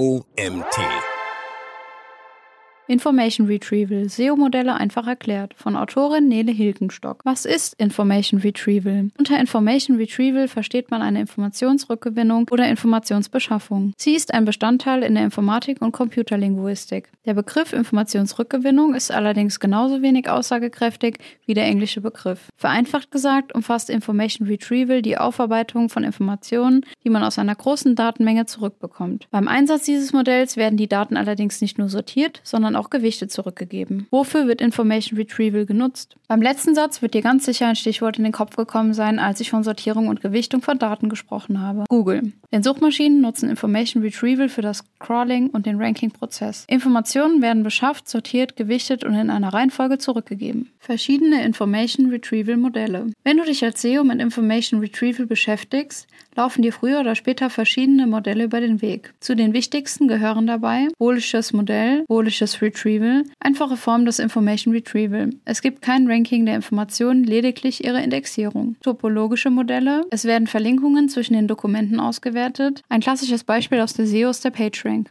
OMT. Information Retrieval, SEO-Modelle einfach erklärt, von Autorin Nele Hilgenstock. Was ist Information Retrieval? Unter Information Retrieval versteht man eine Informationsrückgewinnung oder Informationsbeschaffung. Sie ist ein Bestandteil in der Informatik und Computerlinguistik. Der Begriff Informationsrückgewinnung ist allerdings genauso wenig aussagekräftig wie der englische Begriff. Vereinfacht gesagt umfasst Information Retrieval die Aufarbeitung von Informationen, die man aus einer großen Datenmenge zurückbekommt. Beim Einsatz dieses Modells werden die Daten allerdings nicht nur sortiert, sondern sondern auch Gewichte zurückgegeben. Wofür wird Information Retrieval genutzt? Beim letzten Satz wird dir ganz sicher ein Stichwort in den Kopf gekommen sein, als ich von Sortierung und Gewichtung von Daten gesprochen habe. Google. Denn Suchmaschinen nutzen Information Retrieval für das Crawling und den Ranking-Prozess. Informationen werden beschafft, sortiert, gewichtet und in einer Reihenfolge zurückgegeben. Verschiedene Information Retrieval Modelle. Wenn du dich als SEO mit Information Retrieval beschäftigst, laufen dir früher oder später verschiedene Modelle über den Weg. Zu den wichtigsten gehören dabei Bolisches Modell, Bolisches Retrieval, einfache Form des Information Retrieval. Es gibt kein Ranking der Informationen, lediglich ihre Indexierung. Topologische Modelle. Es werden Verlinkungen zwischen den Dokumenten ausgewertet. Ein klassisches Beispiel aus der SEO ist der PageRank.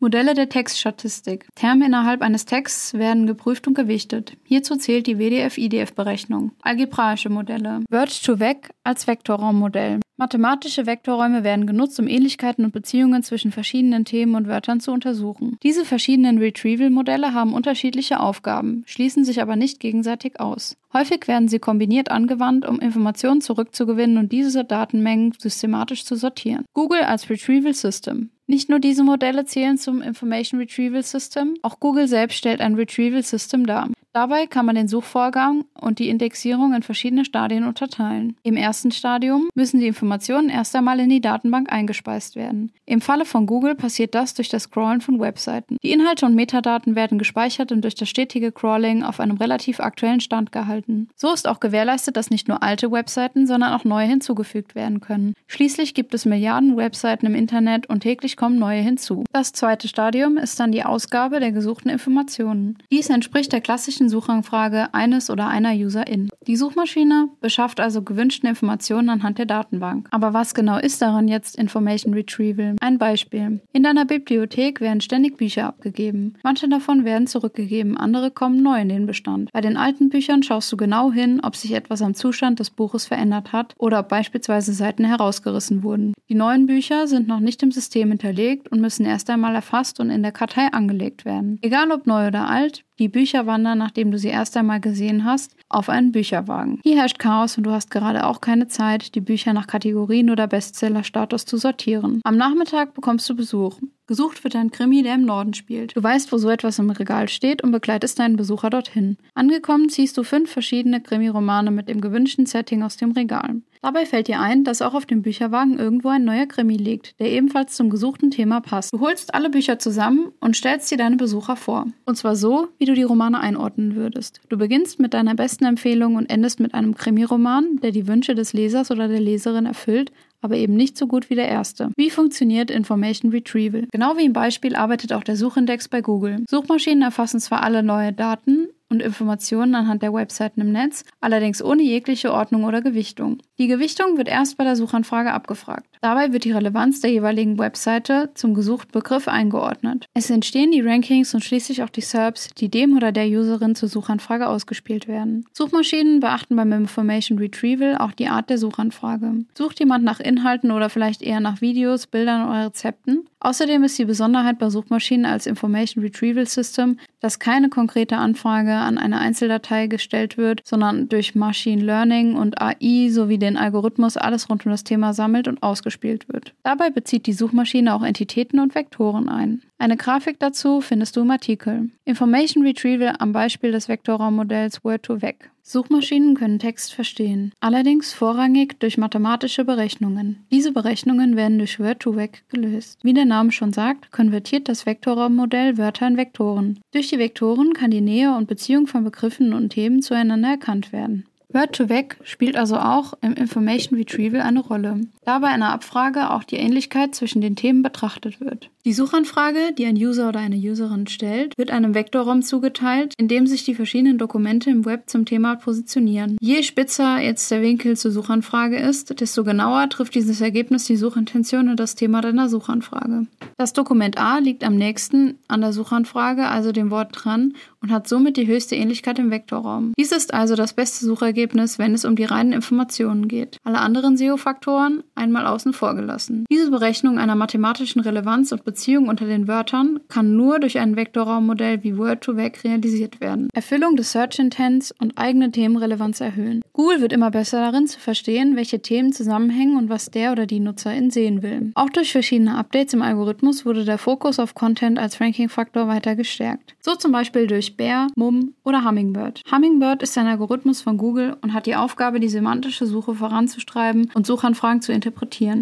Modelle der Textstatistik. Terme innerhalb eines Texts werden geprüft und gewichtet. Hierzu zählt die WDF-IDF-Berechnung. Algebraische Modelle. Word-to-Vec als Vektorraummodell. Mathematische Vektorräume werden genutzt, um Ähnlichkeiten und Beziehungen zwischen verschiedenen Themen und Wörtern zu untersuchen. Diese verschiedenen Retrieval-Modelle haben unterschiedliche Aufgaben, schließen sich aber nicht gegenseitig aus. Häufig werden sie kombiniert angewandt, um Informationen zurückzugewinnen und diese Datenmengen systematisch zu sortieren. Google als Retrieval System. Nicht nur diese Modelle zählen zum Information Retrieval System, auch Google selbst stellt ein Retrieval System dar. Dabei kann man den Suchvorgang und die Indexierung in verschiedene Stadien unterteilen. Im ersten Stadium müssen die Informationen erst einmal in die Datenbank eingespeist werden. Im Falle von Google passiert das durch das Crawlen von Webseiten. Die Inhalte und Metadaten werden gespeichert und durch das stetige Crawling auf einem relativ aktuellen Stand gehalten. So ist auch gewährleistet, dass nicht nur alte Webseiten, sondern auch neue hinzugefügt werden können. Schließlich gibt es Milliarden Webseiten im Internet und täglich kommen neue hinzu. Das zweite Stadium ist dann die Ausgabe der gesuchten Informationen. Dies entspricht der klassischen gewünschten Suchanfrage eines oder einer Userin. Die Suchmaschine beschafft also gewünschte Informationen anhand der Datenbank. Aber was genau ist daran jetzt Information Retrieval? Ein Beispiel. In deiner Bibliothek werden ständig Bücher abgegeben. Manche davon werden zurückgegeben, andere kommen neu in den Bestand. Bei den alten Büchern schaust du genau hin, ob sich etwas am Zustand des Buches verändert hat oder ob beispielsweise Seiten herausgerissen wurden. Die neuen Bücher sind noch nicht im System hinterlegt und müssen erst einmal erfasst und in der Kartei angelegt werden. Egal ob neu oder alt, die Bücher wandern, nachdem du sie erst einmal gesehen hast, auf einen Bücherwagen. Hier herrscht Chaos und du hast gerade auch keine Zeit, die Bücher nach Kategorien oder Bestsellerstatus zu sortieren. Am Nachmittag bekommst du Besuch. Gesucht wird ein Krimi, der im Norden spielt. Du weißt, wo so etwas im Regal steht und begleitest deinen Besucher dorthin. Angekommen ziehst du fünf verschiedene Krimi-Romane mit dem gewünschten Setting aus dem Regal. Dabei fällt dir ein, dass auch auf dem Bücherwagen irgendwo ein neuer Krimi liegt, der ebenfalls zum gesuchten Thema passt. Du holst alle Bücher zusammen und stellst sie deine Besucher vor. Und zwar so, wie du die Romane einordnen würdest. Du beginnst mit deiner besten Empfehlung und endest mit einem Krimi-Roman, der die Wünsche des Lesers oder der Leserin erfüllt, aber eben nicht so gut wie der erste. Wie funktioniert Information Retrieval? Genau wie im Beispiel arbeitet auch der Suchindex bei Google. Suchmaschinen erfassen zwar alle neue Daten, und Informationen anhand der Webseiten im Netz, allerdings ohne jegliche Ordnung oder Gewichtung. Die Gewichtung wird erst bei der Suchanfrage abgefragt. Dabei wird die Relevanz der jeweiligen Webseite zum gesuchten Begriff eingeordnet. Es entstehen die Rankings und schließlich auch die SERPs, die dem oder der Userin zur Suchanfrage ausgespielt werden. Suchmaschinen beachten beim Information Retrieval auch die Art der Suchanfrage. Sucht jemand nach Inhalten oder vielleicht eher nach Videos, Bildern oder Rezepten? Außerdem ist die Besonderheit bei Suchmaschinen als Information Retrieval System, dass keine konkrete Anfrage an eine Einzeldatei gestellt wird, sondern durch Machine Learning und AI sowie den Algorithmus alles rund um das Thema sammelt und ausgespielt wird. Dabei bezieht die Suchmaschine auch Entitäten und Vektoren ein. Eine Grafik dazu findest du im Artikel. Information Retrieval am Beispiel des Vektorraummodells Word2Vec. Suchmaschinen können Text verstehen, allerdings vorrangig durch mathematische Berechnungen. Diese Berechnungen werden durch Word2Vec gelöst. Wie der Name schon sagt, konvertiert das Vektorraummodell Wörter in Vektoren. Durch die Vektoren kann die Nähe und Beziehung von Begriffen und Themen zueinander erkannt werden. Word2Vec spielt also auch im Information Retrieval eine Rolle. Da bei einer Abfrage auch die Ähnlichkeit zwischen den Themen betrachtet wird. Die Suchanfrage, die ein User oder eine Userin stellt, wird einem Vektorraum zugeteilt, in dem sich die verschiedenen Dokumente im Web zum Thema positionieren. Je spitzer jetzt der Winkel zur Suchanfrage ist, desto genauer trifft dieses Ergebnis die Suchintention und das Thema deiner Suchanfrage. Das Dokument A liegt am nächsten an der Suchanfrage, also dem Wort dran, und hat somit die höchste Ähnlichkeit im Vektorraum. Dies ist also das beste Suchergebnis, wenn es um die reinen Informationen geht. Alle anderen SEO-Faktoren einmal außen vor gelassen. Diese Berechnung einer mathematischen Relevanz und Beziehung unter den Wörtern kann nur durch ein Vektorraummodell wie Word2Vec realisiert werden. Erfüllung des Search Intents und eigene Themenrelevanz erhöhen. Google wird immer besser darin zu verstehen, welche Themen zusammenhängen und was der oder die Nutzerin sehen will. Auch durch verschiedene Updates im Algorithmus wurde der Fokus auf Content als Ranking-Faktor weiter gestärkt. So zum Beispiel durch Bear, Mum oder Hummingbird. Hummingbird ist ein Algorithmus von Google und hat die Aufgabe, die semantische Suche voranzustreiben und Suchanfragen zu interpretieren.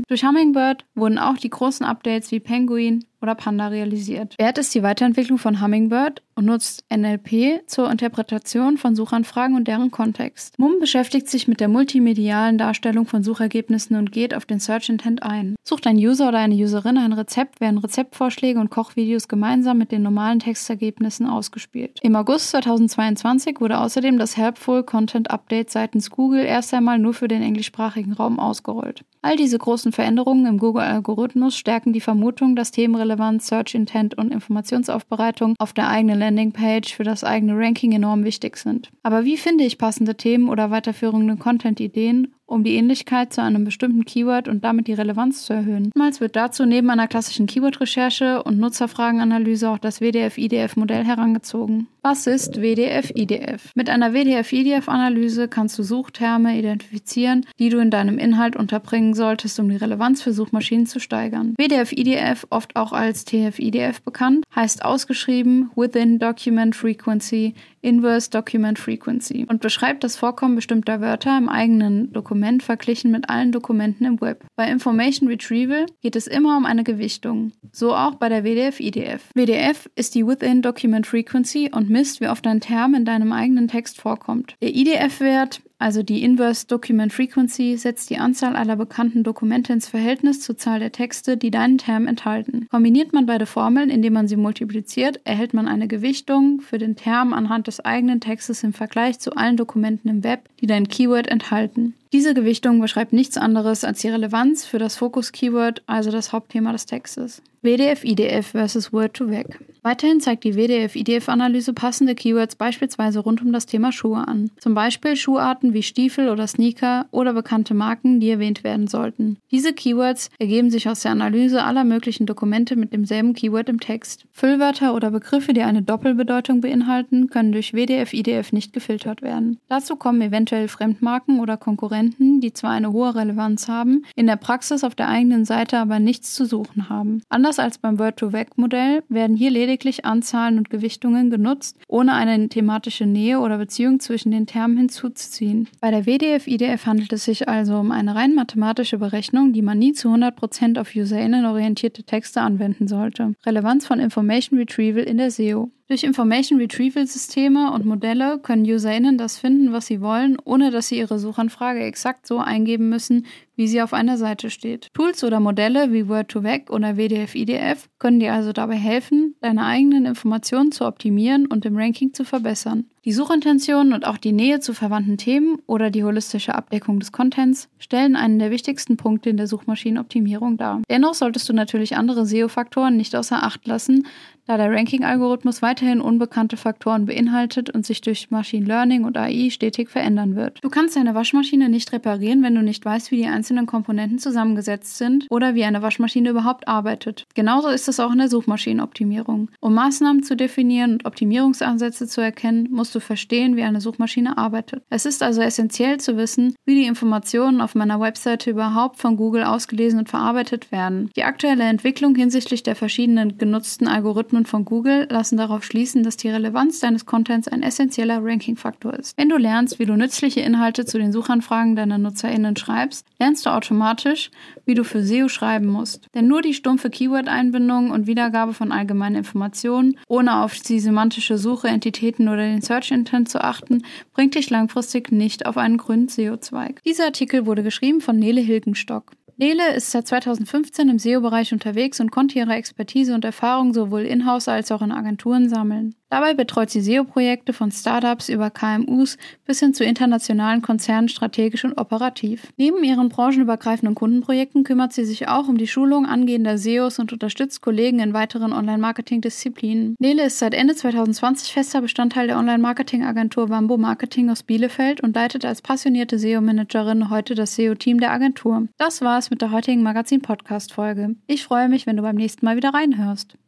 Durch Hummingbird wurden auch die großen Updates wie Penguin, oder Panda realisiert. Wert ist die Weiterentwicklung von Hummingbird und nutzt NLP zur Interpretation von Suchanfragen und deren Kontext. MUM beschäftigt sich mit der multimedialen Darstellung von Suchergebnissen und geht auf den Search Intent ein. Sucht ein User oder eine Userin ein Rezept, werden Rezeptvorschläge und Kochvideos gemeinsam mit den normalen Textergebnissen ausgespielt. Im August 2022 wurde außerdem das Helpful Content Update seitens Google erst einmal nur für den englischsprachigen Raum ausgerollt. All diese großen Veränderungen im Google-Algorithmus stärken die Vermutung, dass Themenrelevanz, Search Intent und Informationsaufbereitung auf der eigenen Landingpage für das eigene Ranking enorm wichtig sind. Aber wie finde ich passende Themen oder weiterführende Content-Ideen um die Ähnlichkeit zu einem bestimmten Keyword und damit die Relevanz zu erhöhen. Oftmals wird dazu neben einer klassischen Keyword-Recherche und Nutzerfragenanalyse auch das WDF-IDF-Modell herangezogen. Was ist WDF-IDF? Mit einer WDF-IDF-Analyse kannst du Suchterme identifizieren, die du in deinem Inhalt unterbringen solltest, um die Relevanz für Suchmaschinen zu steigern. WDF-IDF, oft auch als TF-IDF bekannt, heißt ausgeschrieben Within Document Frequency Inverse Document Frequency und beschreibt das Vorkommen bestimmter Wörter im eigenen Dokument verglichen mit allen Dokumenten im Web. Bei Information Retrieval geht es immer um eine Gewichtung, so auch bei der WDF-IDF. WDF ist die Within Document Frequency und misst, wie oft ein Term in deinem eigenen Text vorkommt. Der IDF-Wert also die Inverse Document Frequency, setzt die Anzahl aller bekannten Dokumente ins Verhältnis zur Zahl der Texte, die deinen Term enthalten. Kombiniert man beide Formeln, indem man sie multipliziert, erhält man eine Gewichtung für den Term anhand des eigenen Textes im Vergleich zu allen Dokumenten im Web, die dein Keyword enthalten. Diese Gewichtung beschreibt nichts anderes als die Relevanz für das Fokus-Keyword, also das Hauptthema des Textes. WDF-IDF versus Word-to-Vec. Weiterhin zeigt die WDF-IDF-Analyse passende Keywords beispielsweise rund um das Thema Schuhe an. Zum Beispiel Schuharten wie Stiefel oder Sneaker oder bekannte Marken, die erwähnt werden sollten. Diese Keywords ergeben sich aus der Analyse aller möglichen Dokumente mit demselben Keyword im Text. Füllwörter oder Begriffe, die eine Doppelbedeutung beinhalten, können durch WDF-IDF nicht gefiltert werden. Dazu kommen eventuell Fremdmarken oder Konkurrenten, die zwar eine hohe Relevanz haben, in der Praxis auf der eigenen Seite aber nichts zu suchen haben. Anders Anders als beim Word-to-Vec-Modell werden hier lediglich Anzahlen und Gewichtungen genutzt, ohne eine thematische Nähe oder Beziehung zwischen den Termen hinzuzuziehen. Bei der WDF-IDF handelt es sich also um eine rein mathematische Berechnung, die man nie zu 100% auf UserInnen-orientierte Texte anwenden sollte. Relevanz von Information Retrieval in der SEO. Durch Information Retrieval Systeme und Modelle können UserInnen das finden, was sie wollen, ohne dass sie ihre Suchanfrage exakt so eingeben müssen, wie sie auf einer Seite steht. Tools oder Modelle wie Word2Vec oder WDF-IDF können dir also dabei helfen, deine eigenen Informationen zu optimieren und im Ranking zu verbessern. Die Suchintention und auch die Nähe zu verwandten Themen oder die holistische Abdeckung des Contents stellen einen der wichtigsten Punkte in der Suchmaschinenoptimierung dar. Dennoch solltest du natürlich andere SEO-Faktoren nicht außer Acht lassen, da der Ranking-Algorithmus weiterhin unbekannte Faktoren beinhaltet und sich durch Machine Learning und AI stetig verändern wird. Du kannst deine Waschmaschine nicht reparieren, wenn du nicht weißt, wie die einzelnen Komponenten zusammengesetzt sind oder wie eine Waschmaschine überhaupt arbeitet. Genauso ist es auch in der Suchmaschinenoptimierung. Um Maßnahmen zu definieren und Optimierungsansätze zu erkennen, musst du verstehen, wie eine Suchmaschine arbeitet. Es ist also essentiell zu wissen, wie die Informationen auf meiner Webseite überhaupt von Google ausgelesen und verarbeitet werden. Die aktuelle Entwicklung hinsichtlich der verschiedenen genutzten Algorithmen Algorithmen von Google lassen darauf schließen, dass die Relevanz deines Contents ein essentieller Ranking-Faktor ist. Wenn du lernst, wie du nützliche Inhalte zu den Suchanfragen deiner NutzerInnen schreibst, lernst du automatisch, wie du für SEO schreiben musst. Denn nur die stumpfe Keyword-Einbindung und Wiedergabe von allgemeinen Informationen, ohne auf die semantische Suche, Entitäten oder den Search-Intent zu achten, bringt dich langfristig nicht auf einen grünen SEO-Zweig. Dieser Artikel wurde geschrieben von Nele Hilgenstock. Nele ist seit 2015 im SEO-Bereich unterwegs und konnte ihre Expertise und Erfahrung sowohl in-house als auch in Agenturen sammeln. Dabei betreut sie SEO-Projekte von Startups über KMUs bis hin zu internationalen Konzernen strategisch und operativ. Neben ihren branchenübergreifenden Kundenprojekten kümmert sie sich auch um die Schulung angehender SEOs und unterstützt Kollegen in weiteren Online-Marketing-Disziplinen. Nele ist seit Ende 2020 fester Bestandteil der Online-Marketing-Agentur Bamboo Marketing aus Bielefeld und leitet als passionierte SEO-Managerin heute das SEO-Team der Agentur. Das war es mit der heutigen Magazin-Podcast-Folge. Ich freue mich, wenn du beim nächsten Mal wieder reinhörst.